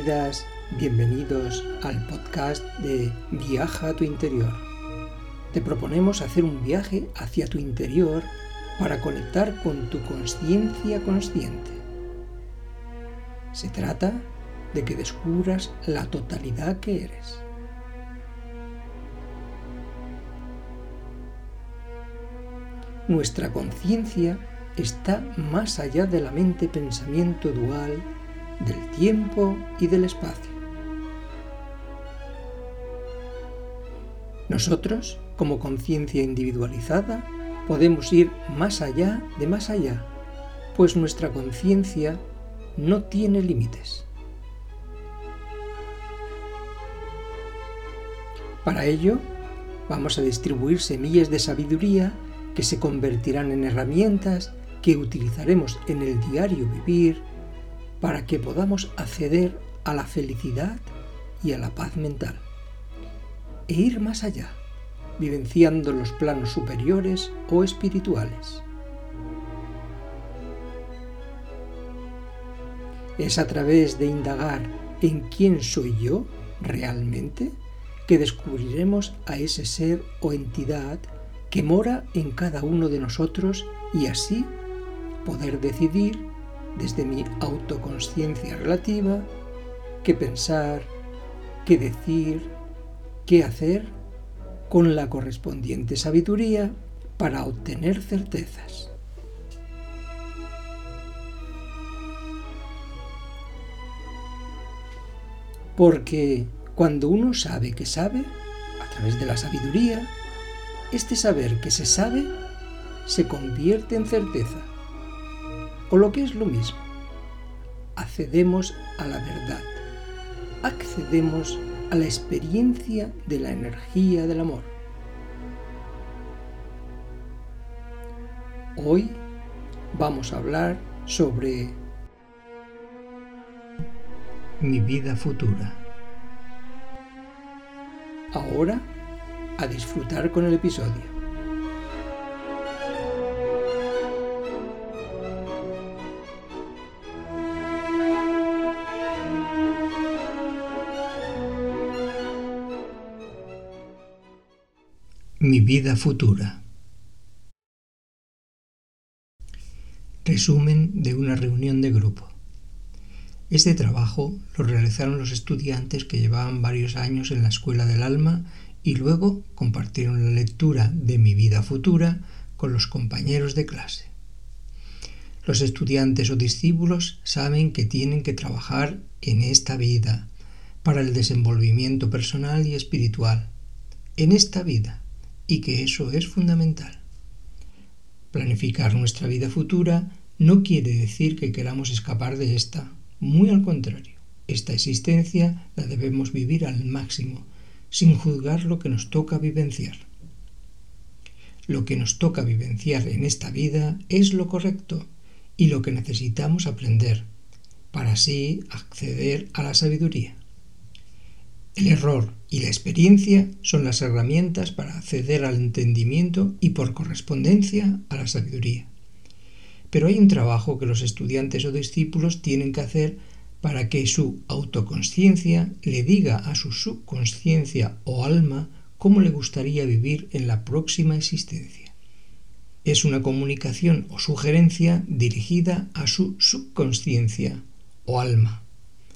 Bienvenidas, bienvenidos al podcast de Viaja a tu interior. Te proponemos hacer un viaje hacia tu interior para conectar con tu conciencia consciente. Se trata de que descubras la totalidad que eres. Nuestra conciencia está más allá de la mente-pensamiento dual, del tiempo y del espacio. Nosotros, como conciencia individualizada, podemos ir más allá de más allá, pues nuestra conciencia no tiene límites. Para ello, vamos a distribuir semillas de sabiduría que se convertirán en herramientas que utilizaremos en el diario vivir para que podamos acceder a la felicidad y a la paz mental e ir más allá, vivenciando los planos superiores o espirituales. Es a través de indagar en quién soy yo realmente que descubriremos a ese ser o entidad que mora en cada uno de nosotros y así poder decidir desde mi autoconsciencia relativa qué pensar, qué decir, qué hacer con la correspondiente sabiduría para obtener certezas. Porque cuando uno sabe que sabe, a través de la sabiduría, este saber que se sabe se convierte en certeza. O lo que es lo mismo, accedemos a la verdad, accedemos a la experiencia de la energía del amor. Hoy vamos a hablar sobre mi vida futura. Ahora a disfrutar con el episodio. Mi vida futura. Resumen de una reunión de grupo. Este trabajo lo realizaron los estudiantes que llevaban varios años en la Escuela del Alma y luego compartieron la lectura de mi vida futura con los compañeros de clase. Los estudiantes o discípulos saben que tienen que trabajar en esta vida para el desenvolvimiento personal y espiritual, en esta vida, y que eso es fundamental. Planificar nuestra vida futura no quiere decir que queramos escapar de esta, muy al contrario, esta existencia la debemos vivir al máximo, sin juzgar lo que nos toca vivenciar. Lo que nos toca vivenciar en esta vida es lo correcto y lo que necesitamos aprender, para así acceder a la sabiduría. El error y la experiencia son las herramientas para acceder al entendimiento y por correspondencia a la sabiduría. Pero hay un trabajo que los estudiantes o discípulos tienen que hacer para que su autoconsciencia le diga a su subconsciencia o alma cómo le gustaría vivir en la próxima existencia. Es una comunicación o sugerencia dirigida a su subconsciencia o alma.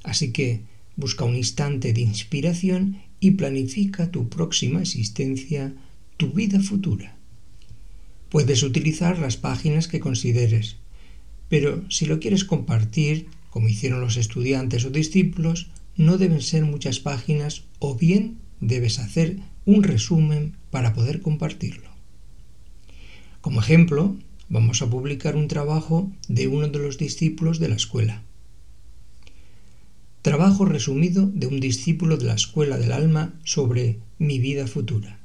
Así que busca un instante de inspiración y planifica tu próxima existencia, tu vida futura. Puedes utilizar las páginas que consideres, pero si lo quieres compartir, como hicieron los estudiantes o discípulos, no deben ser muchas páginas o bien debes hacer un resumen para poder compartirlo. Como ejemplo, vamos a publicar un trabajo de uno de los discípulos de la escuela. Trabajo resumido de un discípulo de la escuela del alma sobre mi vida futura.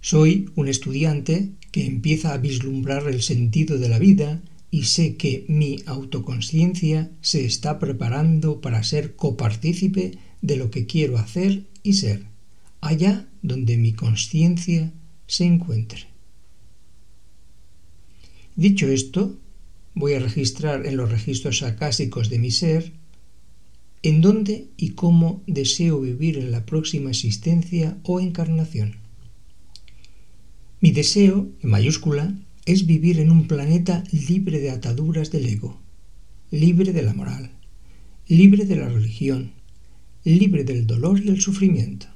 Soy un estudiante que empieza a vislumbrar el sentido de la vida y sé que mi autoconciencia se está preparando para ser copartícipe de lo que quiero hacer y ser, allá donde mi conciencia se encuentre. Dicho esto, voy a registrar en los registros acásicos de mi ser en dónde y cómo deseo vivir en la próxima existencia o encarnación. Mi deseo, en mayúscula, es vivir en un planeta libre de ataduras del ego, libre de la moral, libre de la religión, libre del dolor y el sufrimiento.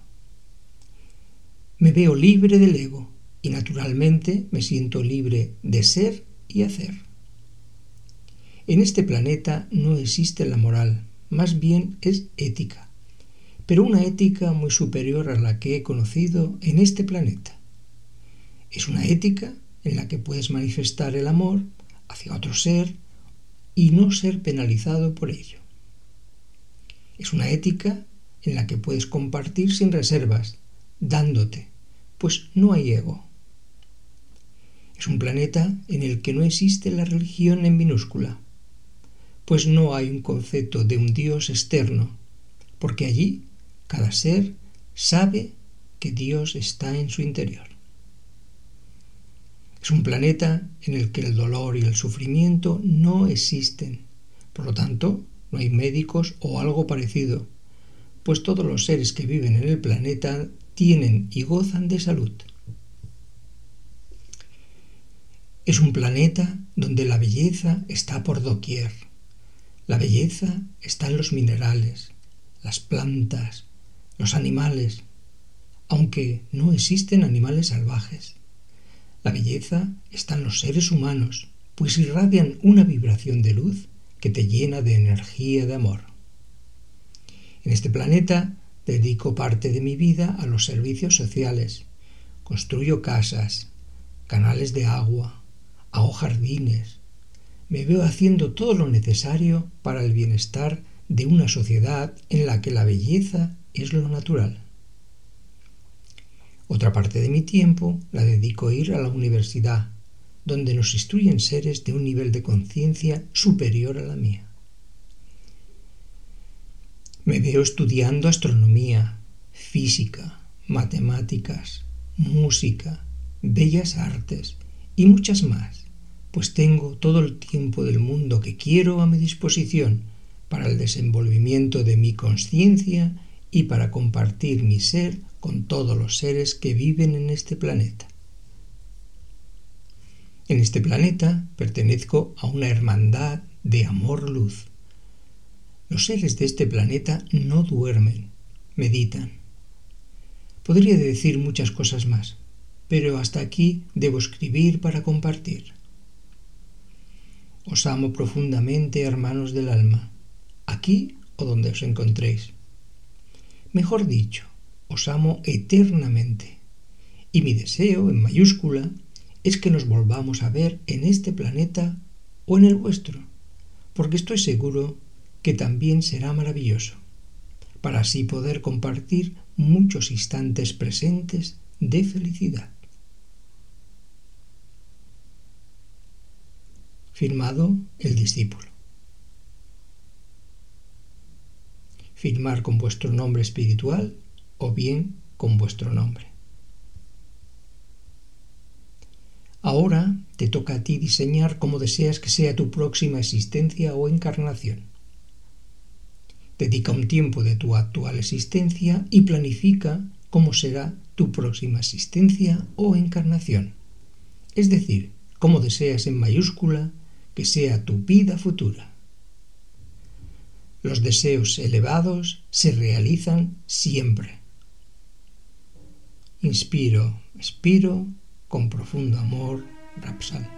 Me veo libre del ego y naturalmente me siento libre de ser y hacer. En este planeta no existe la moral, más bien es ética, pero una ética muy superior a la que he conocido en este planeta. Es una ética en la que puedes manifestar el amor hacia otro ser y no ser penalizado por ello. Es una ética en la que puedes compartir sin reservas, dándote, pues no hay ego. Es un planeta en el que no existe la religión en minúscula, pues no hay un concepto de un Dios externo, porque allí cada ser sabe que Dios está en su interior. Es un planeta en el que el dolor y el sufrimiento no existen. Por lo tanto, no hay médicos o algo parecido, pues todos los seres que viven en el planeta tienen y gozan de salud. Es un planeta donde la belleza está por doquier la belleza está en los minerales, las plantas, los animales, aunque no existen animales salvajes. La belleza está en los seres humanos, pues irradian una vibración de luz que te llena de energía de amor. En este planeta dedico parte de mi vida a los servicios sociales. Construyo casas, canales de agua, hago jardines, me veo haciendo todo lo necesario para el bienestar de una sociedad en la que la belleza es lo natural. Otra parte de mi tiempo la dedico a ir a la universidad, donde nos instruyen seres de un nivel de conciencia superior a la mía. Me veo estudiando astronomía, física, matemáticas, música, bellas artes y muchas más pues tengo todo el tiempo del mundo que quiero a mi disposición para el desenvolvimiento de mi conciencia y para compartir mi ser con todos los seres que viven en este planeta. En este planeta pertenezco a una hermandad de amor-luz. Los seres de este planeta no duermen, meditan. Podría decir muchas cosas más, pero hasta aquí debo escribir para compartir. Os amo profundamente, hermanos del alma, aquí o donde os encontréis. Mejor dicho, os amo eternamente. Y mi deseo, en mayúscula, es que nos volvamos a ver en este planeta o en el vuestro, porque estoy seguro que también será maravilloso, para así poder compartir muchos instantes presentes de felicidad. Firmado el discípulo. Firmar con vuestro nombre espiritual o bien con vuestro nombre. Ahora te toca a ti diseñar cómo deseas que sea tu próxima existencia o encarnación. Dedica un tiempo de tu actual existencia y planifica cómo será tu próxima existencia o encarnación. Es decir, cómo deseas en mayúscula que sea tu vida futura. Los deseos elevados se realizan siempre. Inspiro, expiro con profundo amor, Rapsal.